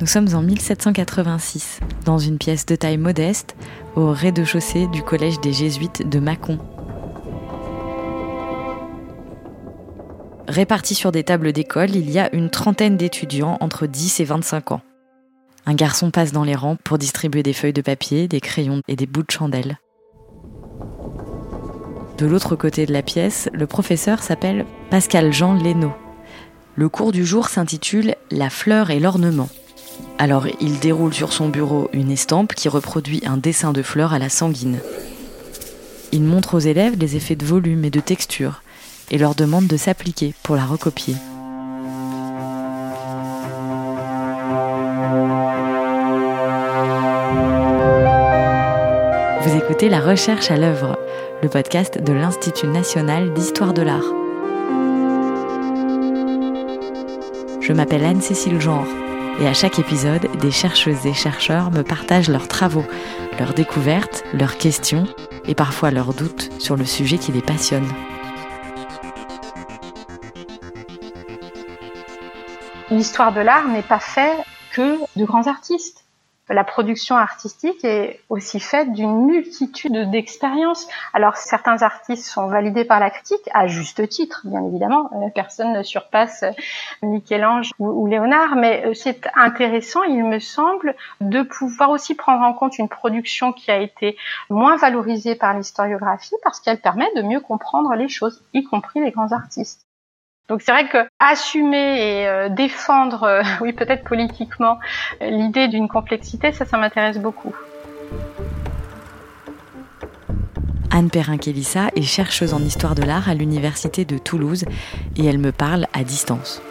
Nous sommes en 1786, dans une pièce de taille modeste, au rez-de-chaussée du collège des Jésuites de Mâcon. Répartis sur des tables d'école, il y a une trentaine d'étudiants entre 10 et 25 ans. Un garçon passe dans les rangs pour distribuer des feuilles de papier, des crayons et des bouts de chandelle. De l'autre côté de la pièce, le professeur s'appelle Pascal Jean Lénaud. Le cours du jour s'intitule La fleur et l'ornement. Alors il déroule sur son bureau une estampe qui reproduit un dessin de fleurs à la sanguine. Il montre aux élèves les effets de volume et de texture et leur demande de s'appliquer pour la recopier. Vous écoutez La Recherche à l'œuvre, le podcast de l'Institut national d'histoire de l'art. Je m'appelle Anne-Cécile Genre et à chaque épisode, des chercheuses et chercheurs me partagent leurs travaux, leurs découvertes, leurs questions et parfois leurs doutes sur le sujet qui les passionne. L'histoire de l'art n'est pas faite que de grands artistes la production artistique est aussi faite d'une multitude d'expériences. Alors certains artistes sont validés par la critique, à juste titre, bien évidemment. Euh, personne ne surpasse Michel-Ange ou Léonard, mais euh, c'est intéressant, il me semble, de pouvoir aussi prendre en compte une production qui a été moins valorisée par l'historiographie parce qu'elle permet de mieux comprendre les choses, y compris les grands artistes. Donc c'est vrai que assumer et euh, défendre, euh, oui peut-être politiquement, l'idée d'une complexité, ça, ça m'intéresse beaucoup. Anne Perrin-Kélissa est chercheuse en histoire de l'art à l'université de Toulouse et elle me parle à distance.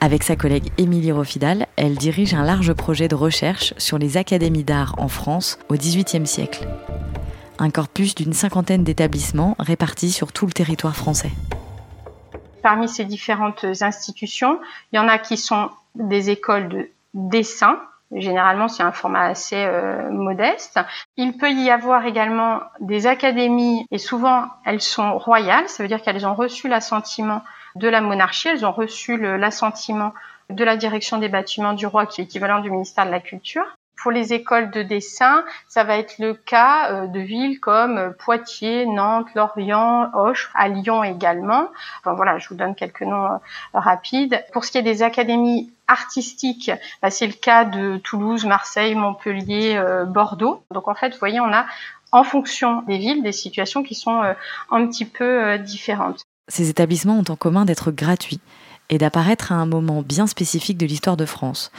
Avec sa collègue Émilie Rofidal, elle dirige un large projet de recherche sur les académies d'art en France au XVIIIe siècle un corpus d'une cinquantaine d'établissements répartis sur tout le territoire français. Parmi ces différentes institutions, il y en a qui sont des écoles de dessin. Généralement, c'est un format assez euh, modeste. Il peut y avoir également des académies, et souvent elles sont royales, ça veut dire qu'elles ont reçu l'assentiment de la monarchie, elles ont reçu l'assentiment de la direction des bâtiments du roi, qui est équivalent du ministère de la Culture. Pour les écoles de dessin, ça va être le cas euh, de villes comme euh, Poitiers, Nantes, Lorient, Auch, à Lyon également. Enfin, voilà, je vous donne quelques noms euh, rapides. Pour ce qui est des académies artistiques, bah, c'est le cas de Toulouse, Marseille, Montpellier, Bordeaux. Donc en fait, vous voyez, on a en fonction des villes des situations qui sont un petit peu différentes. Ces établissements ont en commun d'être gratuits et d'apparaître à un moment bien spécifique de l'histoire de France,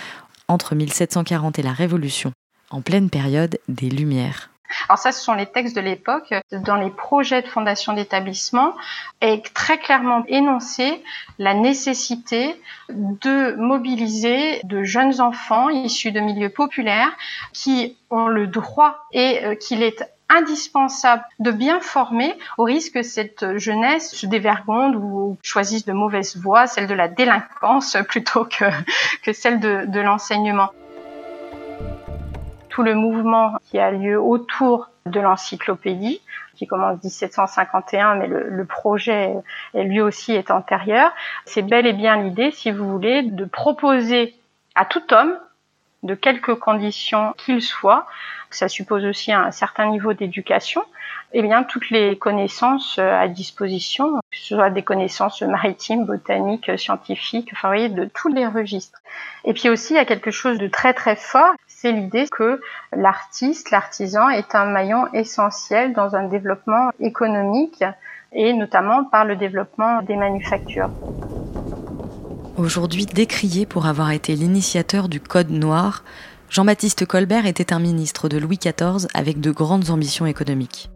entre 1740 et la Révolution, en pleine période des Lumières. Alors ça, ce sont les textes de l'époque. Dans les projets de fondation d'établissement est très clairement énoncé la nécessité de mobiliser de jeunes enfants issus de milieux populaires qui ont le droit et euh, qu'il est indispensable de bien former au risque que cette jeunesse se dévergonde ou choisisse de mauvaises voies, celle de la délinquance plutôt que, que celle de, l'enseignement. Tout le mouvement qui a lieu autour de l'encyclopédie, qui commence 1751, mais le, le, projet lui aussi est antérieur, c'est bel et bien l'idée, si vous voulez, de proposer à tout homme, de quelque conditions qu'il soit, ça suppose aussi un certain niveau d'éducation, eh bien toutes les connaissances euh, à disposition, que ce soit des connaissances maritimes, botaniques, scientifiques, enfin vous voyez, de tous les registres. Et puis aussi il y a quelque chose de très très fort, c'est l'idée que l'artiste, l'artisan est un maillon essentiel dans un développement économique et notamment par le développement des manufactures. Aujourd'hui décrié pour avoir été l'initiateur du Code noir, Jean-Baptiste Colbert était un ministre de Louis XIV avec de grandes ambitions économiques.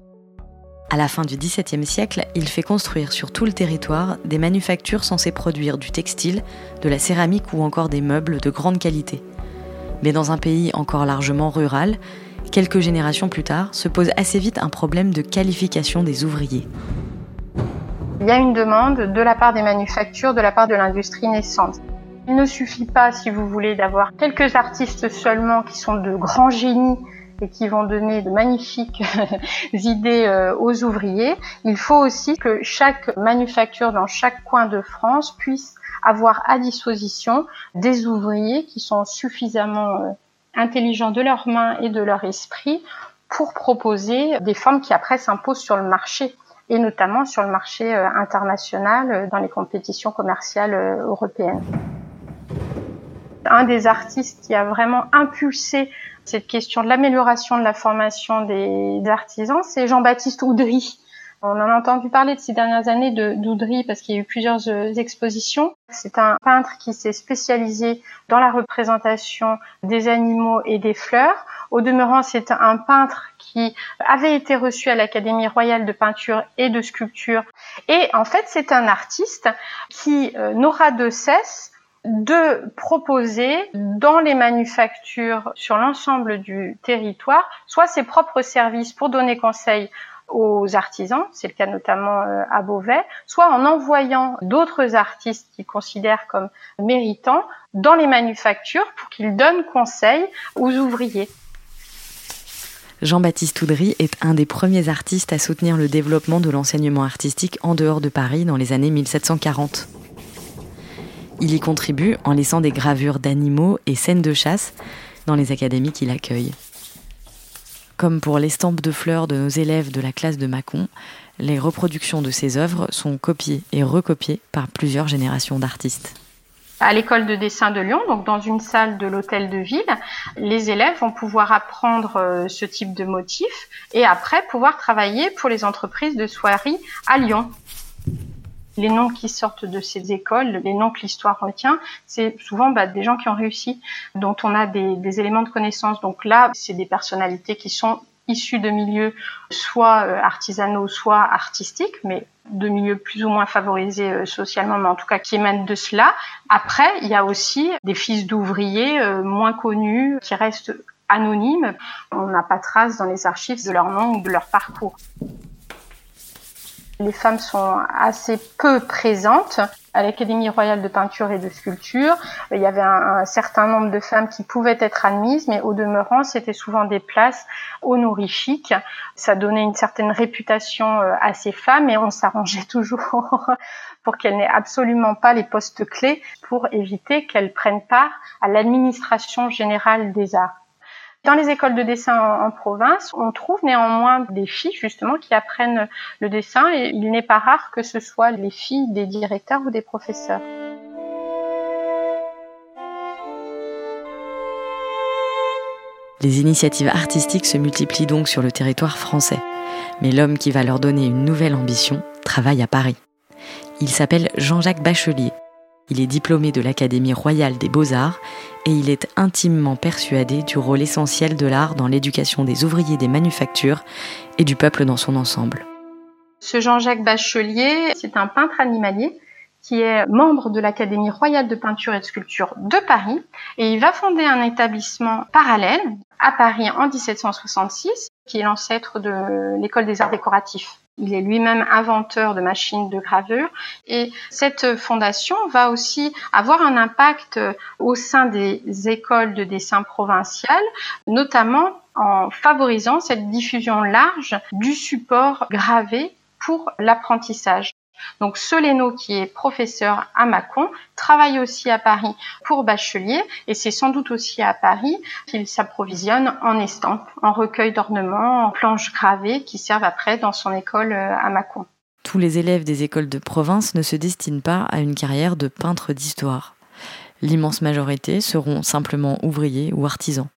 À la fin du XVIIe siècle, il fait construire sur tout le territoire des manufactures censées produire du textile, de la céramique ou encore des meubles de grande qualité. Mais dans un pays encore largement rural, quelques générations plus tard, se pose assez vite un problème de qualification des ouvriers. Il y a une demande de la part des manufactures, de la part de l'industrie naissante. Il ne suffit pas, si vous voulez, d'avoir quelques artistes seulement qui sont de grands génies et qui vont donner de magnifiques idées euh, aux ouvriers, il faut aussi que chaque manufacture dans chaque coin de France puisse avoir à disposition des ouvriers qui sont suffisamment euh, intelligents de leurs mains et de leur esprit pour proposer des formes qui après s'imposent sur le marché et notamment sur le marché euh, international dans les compétitions commerciales européennes. Un des artistes qui a vraiment impulsé cette question de l'amélioration de la formation des artisans, c'est Jean-Baptiste Oudry. On en a entendu parler de ces dernières années de d'Oudry parce qu'il y a eu plusieurs euh, expositions. C'est un peintre qui s'est spécialisé dans la représentation des animaux et des fleurs. Au demeurant, c'est un peintre qui avait été reçu à l'Académie royale de peinture et de sculpture. Et en fait, c'est un artiste qui euh, n'aura de cesse de proposer dans les manufactures sur l'ensemble du territoire soit ses propres services pour donner conseil aux artisans, c'est le cas notamment euh, à Beauvais, soit en envoyant d'autres artistes qu'il considère comme méritants dans les manufactures pour qu'ils donnent conseil aux ouvriers. Jean-Baptiste Oudry est un des premiers artistes à soutenir le développement de l'enseignement artistique en dehors de Paris dans les années 1740. Il y contribue en laissant des gravures d'animaux et scènes de chasse dans les académies qu'il accueille. Comme pour l'estampe de fleurs de nos élèves de la classe de Mâcon, les reproductions de ses œuvres sont copiées et recopiées par plusieurs générations d'artistes. À l'école de dessin de Lyon, donc dans une salle de l'hôtel de ville, les élèves vont pouvoir apprendre euh, ce type de motif et après pouvoir travailler pour les entreprises de soierie à Lyon les noms qui sortent de ces écoles, les noms que l'histoire retient, c'est souvent bah, des gens qui ont réussi, dont on a des, éléments de connaissance. Donc là, c'est des personnalités qui sont issues de milieux soit euh, artisanaux, soit artistiques, mais de milieux plus ou moins favorisés euh, socialement, mais en tout cas qui émanent de cela. Après, il y a aussi des fils d'ouvriers euh, moins connus qui restent anonymes. On n'a pas trace dans les archives de leur nom ou de leur parcours. Les femmes sont assez peu présentes. À l'Académie royale de peinture et de sculpture, il y avait un, certain nombre de femmes qui pouvaient être admises, mais au demeurant, c'était souvent des places honorifiques. Ça donnait une certaine réputation euh, à ces femmes et on s'arrangeait toujours pour qu'elles n'aient absolument pas les postes clés pour éviter qu'elles prennent part à l'administration générale des arts. Dans les écoles de dessin en, province, on trouve néanmoins des filles justement qui apprennent le dessin et il n'est pas rare que ce soit les filles des directeurs ou des professeurs. Les initiatives artistiques se multiplient donc sur le territoire français. Mais l'homme qui va leur donner une nouvelle ambition travaille à Paris. Il s'appelle Jean-Jacques Bachelier il est diplômé de l'Académie royale des beaux-arts et il est intimement persuadé du rôle essentiel de l'art dans l'éducation des ouvriers des manufactures et du peuple dans son ensemble. Ce Jean-Jacques Bachelier, c'est un peintre animalier qui est membre de l'Académie royale de peinture et de sculpture de Paris et il va fonder un établissement parallèle à Paris en 1766 qui est l'ancêtre de l'école des arts décoratifs. Il est lui-même inventeur de machines de gravure et cette fondation va aussi avoir un impact au sein des écoles de dessin provinciales, notamment en favorisant cette diffusion large du support gravé pour l'apprentissage. Donc Soleno, qui est professeur à Mâcon, travaille aussi à Paris pour bachelier et c'est sans doute aussi à Paris qu'il s'approvisionne en estampes, en recueils d'ornements, en planches gravées qui servent après dans son école euh, à Mâcon. Tous les élèves des écoles de province ne se destinent pas à une carrière de peintre d'histoire. L'immense majorité seront simplement ouvriers ou artisans.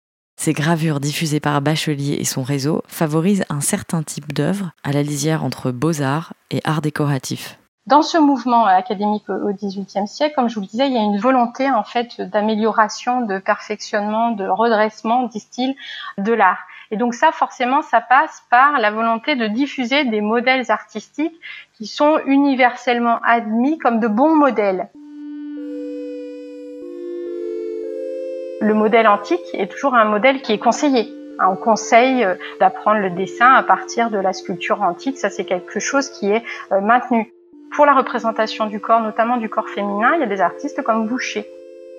Ces gravures diffusées par Bachelier et son réseau favorisent un certain type d'œuvre à la lisière entre beaux-arts et arts décoratifs. Dans ce mouvement académique au XVIIIe siècle, comme je vous le disais, il y a une volonté en fait d'amélioration, de perfectionnement, de redressement style de l'art. Et donc ça, forcément, ça passe par la volonté de diffuser des modèles artistiques qui sont universellement admis comme de bons modèles. Le modèle antique est toujours un modèle qui est conseillé. On conseille euh, d'apprendre le dessin à partir de la sculpture antique. Ça, c'est quelque chose qui est euh, maintenu. Pour la représentation du corps, notamment du corps féminin, il y a des artistes comme Boucher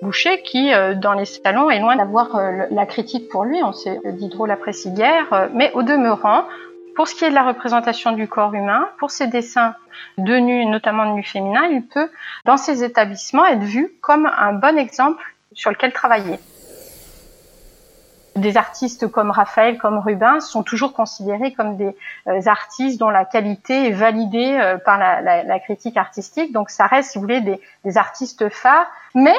Boucher qui, euh, dans les salons, est loin d'avoir la critique pour lui. On sait Diderot l'apprécie guère, mais au demeurant, pour ce qui est de la représentation du corps humain, pour ses dessins de nu, notamment de nu féminin, il peut, dans ces établissements, être vu comme un bon exemple sur lequel travailler. Des artistes comme Raphaël, comme Rubens sont toujours considérés comme des euh, artistes dont la qualité est validée euh, par la, critique artistique. Donc ça reste, si vous voulez, des, des artistes phares. Mais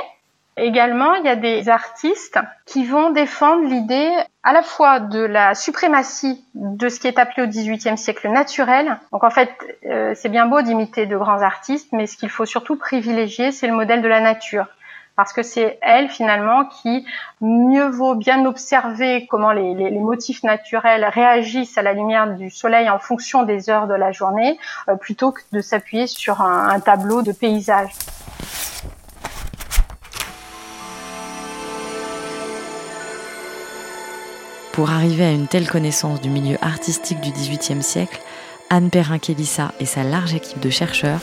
Également, il y a des artistes qui vont défendre l'idée à la fois de la suprématie de ce qui est appelé au XVIIIe siècle naturel. Donc en fait, euh, c'est bien beau d'imiter de grands artistes, mais ce qu'il faut surtout privilégier, c'est le modèle de la nature. Parce que c'est elle finalement qui mieux vaut bien observer comment les, motifs naturels réagissent à la lumière du soleil en fonction des heures de la journée, euh, plutôt que de s'appuyer sur un, un tableau de paysage. Pour arriver à une telle connaissance du milieu artistique du XVIIIe siècle, Anne Perrin-Kélissa et sa large équipe de chercheurs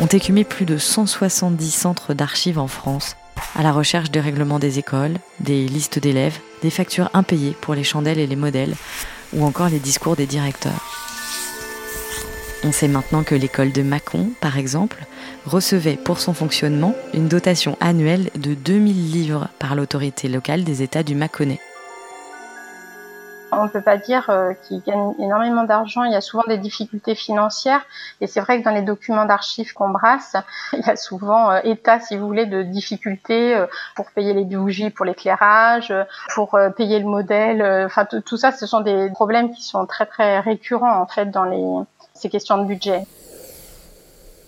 ont écumé plus de 170 centres d'archives en France à la recherche des règlements des écoles, des listes d'élèves, des factures impayées pour les chandelles et les modèles, ou encore les discours des directeurs. On sait maintenant que l'école de Mâcon, par exemple, recevait pour son fonctionnement une dotation annuelle de 2000 livres par l'autorité locale des États du Mâconnais. On ne peut pas dire euh, qu'ils gagnent énormément d'argent. Il y a souvent des difficultés financières. Et c'est vrai que dans les documents d'archives qu'on brasse, il y a souvent euh, état, si vous voulez, de difficultés euh, pour payer les bougies pour l'éclairage, pour payer le modèle. Enfin, tout ça, ce sont des problèmes qui sont très, très récurrents, en fait, dans les, ces questions de budget.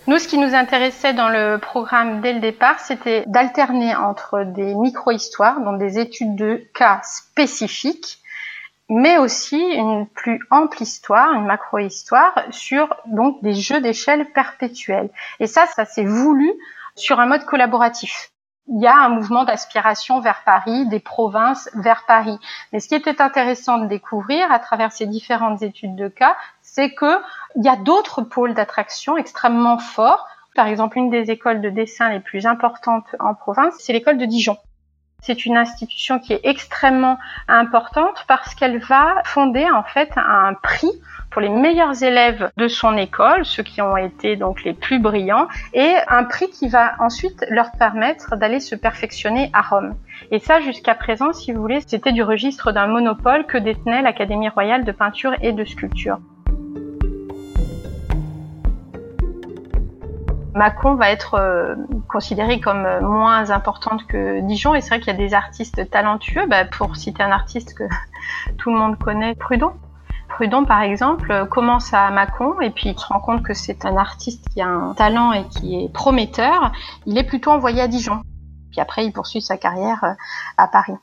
Nous, ce qui nous intéressait dans le programme dès le départ, c'était d'alterner entre des micro-histoires, donc des études de cas spécifiques, mais aussi une plus ample histoire, une macro-histoire sur donc des jeux d'échelle perpétuels. Et ça, ça s'est voulu sur un mode collaboratif. Il y a un mouvement d'aspiration vers Paris, des provinces vers Paris. Mais ce qui était intéressant de découvrir à travers ces différentes études de cas, c'est que il y a d'autres pôles d'attraction extrêmement forts. Par exemple, une des écoles de dessin les plus importantes en province, c'est l'école de Dijon. C'est une institution qui est extrêmement importante parce qu'elle va fonder en fait un prix pour les meilleurs élèves de son école, ceux qui ont été donc les plus brillants, et un prix qui va ensuite leur permettre d'aller se perfectionner à Rome. Et ça, jusqu'à présent, si vous voulez, c'était du registre d'un monopole que détenait l'Académie royale de peinture et de sculpture. Mâcon va être euh, considérée comme euh, moins importante que Dijon et c'est vrai qu'il y a des artistes talentueux. Bah, pour citer un artiste que tout le monde connaît, Prudhon. Prudhon, par exemple, euh, commence à Mâcon et puis il se rend compte que c'est un artiste qui a un talent et qui est prometteur. Il est plutôt envoyé à Dijon. Puis après, il poursuit sa carrière à Paris.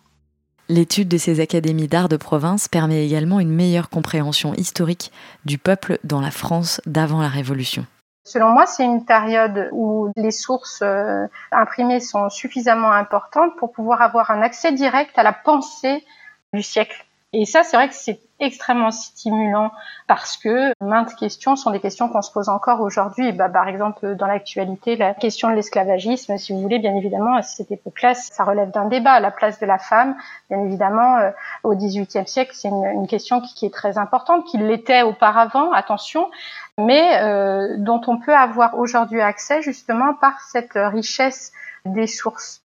L'étude de ces académies d'art de province permet également une meilleure compréhension historique du peuple dans la France d'avant la Révolution. Selon moi, c'est une période où les sources euh, imprimées sont suffisamment importantes pour pouvoir avoir un accès direct à la pensée du siècle. Et ça, c'est vrai que c'est extrêmement stimulant parce que maintes questions sont des questions qu'on se pose encore aujourd'hui. Bah, par exemple, dans l'actualité, la question de l'esclavagisme, si vous voulez, bien évidemment, à cette époque-là, ça relève d'un débat. La place de la femme, bien évidemment, euh, au XVIIIe siècle, c'est une, question qui, qui, est très importante, qui l'était auparavant, attention, mais euh, dont on peut avoir aujourd'hui accès justement par cette richesse des sources.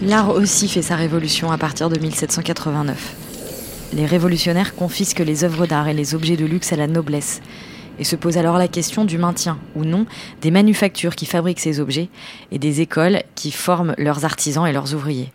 L'art aussi fait sa révolution à partir de 1789. Les révolutionnaires confisquent les œuvres d'art et les objets de luxe à la noblesse, et se pose alors la question du maintien ou non des manufactures qui fabriquent ces objets et des écoles qui forment leurs artisans et leurs ouvriers.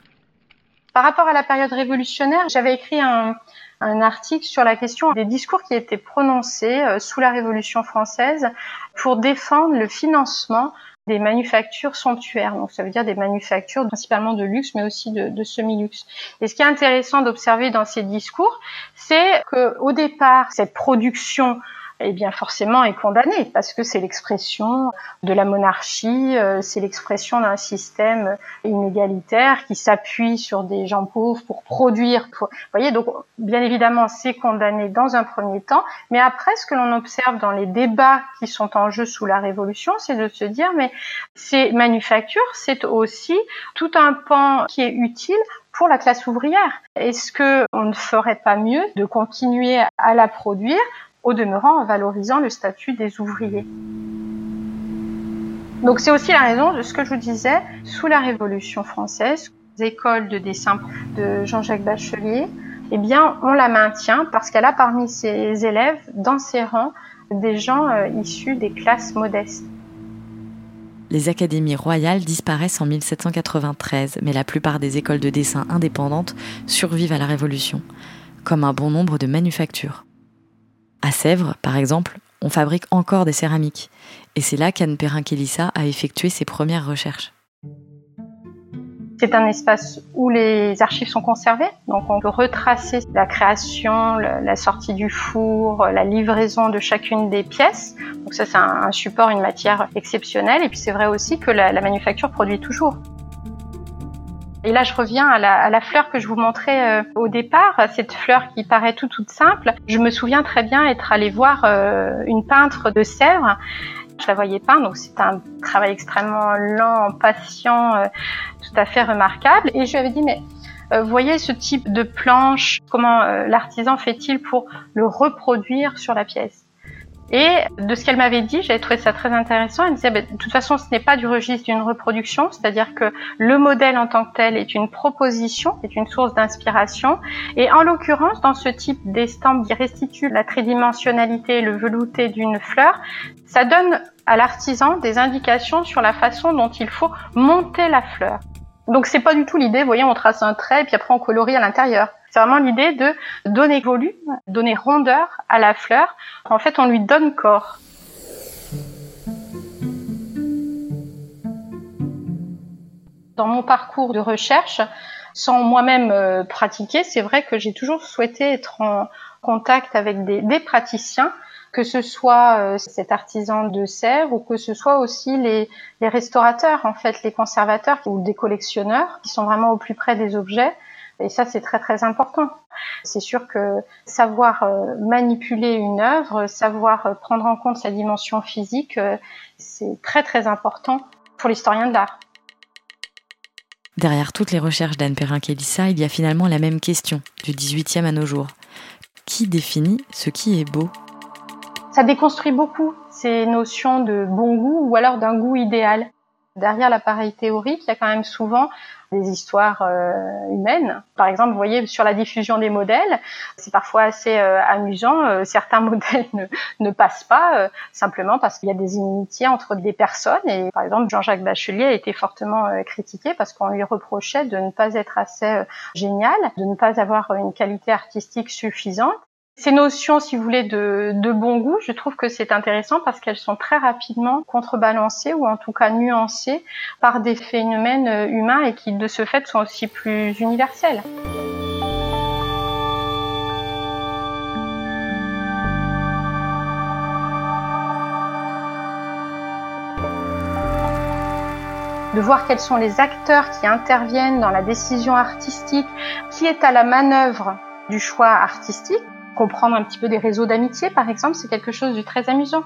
Par rapport à la période révolutionnaire, j'avais écrit un, un, article sur la question des discours qui étaient prononcés euh, sous la Révolution française pour défendre le financement des manufactures somptuaires. Donc ça veut dire des manufactures principalement de luxe, mais aussi de, de semi-luxe. Et ce qui est intéressant d'observer dans ces discours, c'est que au départ, cette production eh bien forcément est condamné parce que c'est l'expression de la monarchie, euh, c'est l'expression d'un système inégalitaire qui s'appuie sur des gens pauvres pour produire. Vous voyez, donc bien évidemment c'est condamné dans un premier temps, mais après ce que l'on observe dans les débats qui sont en jeu sous la Révolution, c'est de se dire mais ces manufactures, c'est aussi tout un pan qui est utile pour la classe ouvrière. Est-ce que on ne ferait pas mieux de continuer à la produire au demeurant en valorisant le statut des ouvriers. Donc c'est aussi la raison de ce que je vous disais, sous la Révolution française, les écoles de dessin de Jean-Jacques Bachelier, eh bien on la maintient parce qu'elle a parmi ses élèves, dans ses rangs, des gens euh, issus des classes modestes. Les académies royales disparaissent en 1793, mais la plupart des écoles de dessin indépendantes survivent à la Révolution, comme un bon nombre de manufactures. À Sèvres, par exemple, on fabrique encore des céramiques. Et c'est là qu'Anne Perrin-Kélissa a effectué ses premières recherches. C'est un espace où les archives sont conservées, donc on peut retracer la création, la sortie du four, la livraison de chacune des pièces. Donc ça c'est un support, une matière exceptionnelle. Et puis c'est vrai aussi que la, la manufacture produit toujours. Et là, je reviens à la, fleur que je vous montrais euh, au départ, cette fleur qui paraît tout toute simple. Je me souviens très bien être allée voir euh, une peintre de Sèvres. Je la voyais peindre, donc c'est un travail extrêmement lent, patient, euh, tout à fait remarquable. Et je lui avais dit, mais voyez ce type de planche, comment l'artisan fait-il pour le reproduire sur la pièce? Et de ce qu'elle m'avait dit, j'avais trouvé ça très intéressant. Elle disait, bah, de toute façon, ce n'est pas du registre d'une reproduction, c'est-à-dire que le modèle en tant que tel est une proposition, est une source d'inspiration. Et en l'occurrence, dans ce type d'estampes qui restitue la tridimensionnalité, le velouté d'une fleur, ça donne à l'artisan des indications sur la façon dont il faut monter la fleur. Donc c'est pas du tout l'idée, vous voyez, on trace un trait et puis après on colorie à l'intérieur. C'est vraiment l'idée de donner volume, donner rondeur à la fleur. En fait, on lui donne corps. Dans mon parcours de recherche, sans moi-même euh, pratiquer, c'est vrai que j'ai toujours souhaité être en contact avec des, praticiens, que ce soit euh, cet artisan de Sèvres ou que ce soit aussi les, restaurateurs, en fait, les conservateurs ou des collectionneurs qui sont vraiment au plus près des objets et ça, c'est très très important. C'est sûr que savoir euh, manipuler une œuvre, savoir euh, prendre en compte sa dimension physique, c'est très très important pour l'historien de l'art. Derrière toutes les recherches d'Anne Perrin-Kélissa, il y a finalement la même question, du 18e à nos jours. Qui définit ce qui est beau? Ça déconstruit beaucoup ces notions de bon goût ou alors d'un goût idéal. Derrière l'appareil théorique, il y a quand même souvent des histoires euh, humaines. Par exemple, vous voyez, sur la diffusion des modèles, c'est parfois assez euh, amusant. Euh, certains modèles ne, ne passent pas simplement parce qu'il y a des inimitiés entre des personnes. Et par exemple, Jean-Jacques Bachelier a été fortement critiqué parce qu'on lui reprochait de ne pas être assez génial, de ne pas avoir une qualité artistique suffisante. Ces notions, si vous voulez, de, bon goût, je trouve que c'est intéressant parce qu'elles sont très rapidement contrebalancées ou en tout cas nuancées par des phénomènes euh, humains et qui de ce fait sont aussi plus universels. de voir quels sont les acteurs qui interviennent dans la décision artistique, qui est à la manœuvre du choix artistique, comprendre un petit peu des réseaux d'amitié, par exemple, c'est quelque chose de très amusant.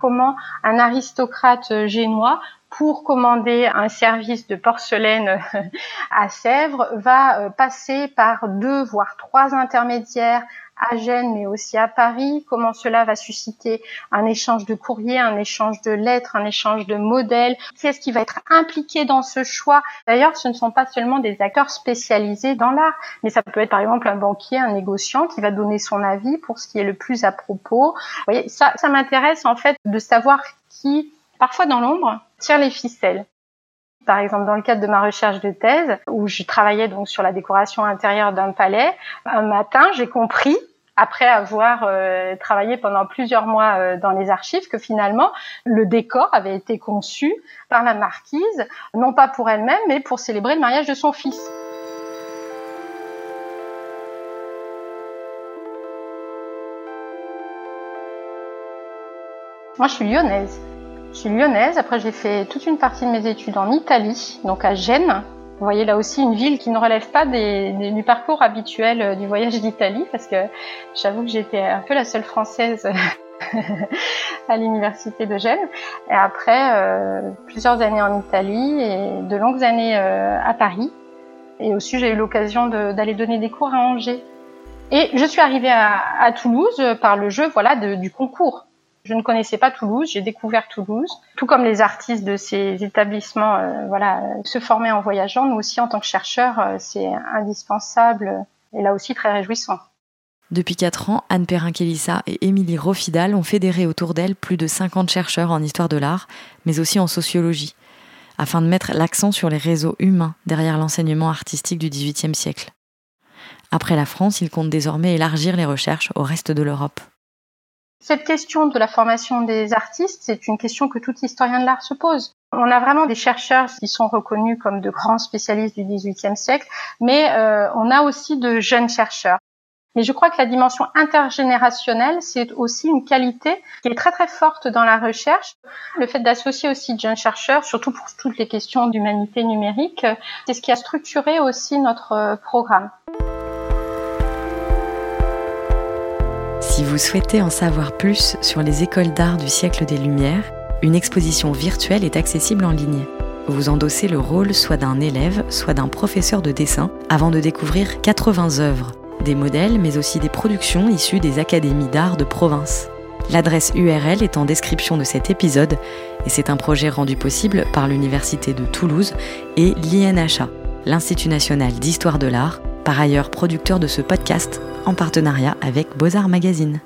Comment un aristocrate génois, pour commander un service de porcelaine à Sèvres, va euh, passer par deux voire trois intermédiaires à Gênes, mais aussi à Paris, comment cela va susciter un échange de courrier, un échange de lettres, un échange de modèles, qui est-ce qui va être impliqué dans ce choix? D'ailleurs, ce ne sont pas seulement des acteurs spécialisés dans l'art, mais ça peut être par exemple un banquier, un négociant qui va donner son avis pour ce qui est le plus à propos. Vous voyez, ça, ça m'intéresse en fait de savoir qui, parfois dans l'ombre, tire les ficelles. Par exemple, dans le cadre de ma recherche de thèse, où je travaillais donc sur la décoration intérieure d'un palais, un matin, j'ai compris après avoir euh, travaillé pendant plusieurs mois euh, dans les archives, que finalement le décor avait été conçu par la marquise, non pas pour elle-même, mais pour célébrer le mariage de son fils. Moi, je suis lyonnaise. Je suis lyonnaise. Après, j'ai fait toute une partie de mes études en Italie, donc à Gênes. Vous voyez là aussi une ville qui ne relève pas du parcours habituel euh, du voyage d'Italie, parce que j'avoue que j'étais un peu la seule française à l'université de Gênes. Et après, euh, plusieurs années en Italie et de longues années euh, à Paris. Et aussi, j'ai eu l'occasion d'aller donner des cours à Angers. Et je suis arrivée à, Toulouse par le jeu voilà, du concours. Je ne connaissais pas Toulouse, j'ai découvert Toulouse. Tout comme les artistes de ces établissements, euh, voilà, se former en voyageant, nous aussi en tant que chercheurs, euh, c'est indispensable et là aussi très réjouissant. Depuis 4 ans, Anne Perrin-Kélissa et Émilie Rofidal ont fédéré autour d'elle plus de 50 chercheurs en histoire de l'art, mais aussi en sociologie, afin de mettre l'accent sur les réseaux humains derrière l'enseignement artistique du XVIIIe siècle. Après la France, ils comptent désormais élargir les recherches au reste de l'Europe. Cette question de la formation des artistes, c'est une question que tout historien de l'art se pose. On a vraiment des chercheurs qui sont reconnus comme de grands spécialistes du XVIIIe siècle, mais euh, on a aussi de jeunes chercheurs. Mais je crois que la dimension intergénérationnelle, c'est aussi une qualité qui est très très forte dans la recherche. Le fait d'associer aussi de jeunes chercheurs, surtout pour toutes les questions d'humanité numérique, c'est ce qui a structuré aussi notre euh, programme. Si vous souhaitez en savoir plus sur les écoles d'art du siècle des Lumières, une exposition virtuelle est accessible en ligne. Vous endossez le rôle soit d'un élève, soit d'un professeur de dessin avant de découvrir 80 œuvres, des modèles mais aussi des productions issues des académies d'art de province. L'adresse URL est en description de cet épisode et c'est un projet rendu possible par l'Université de Toulouse et l'INHA, l'Institut national d'histoire de l'art, par ailleurs producteur de ce podcast en partenariat avec Beaux-Arts Magazine.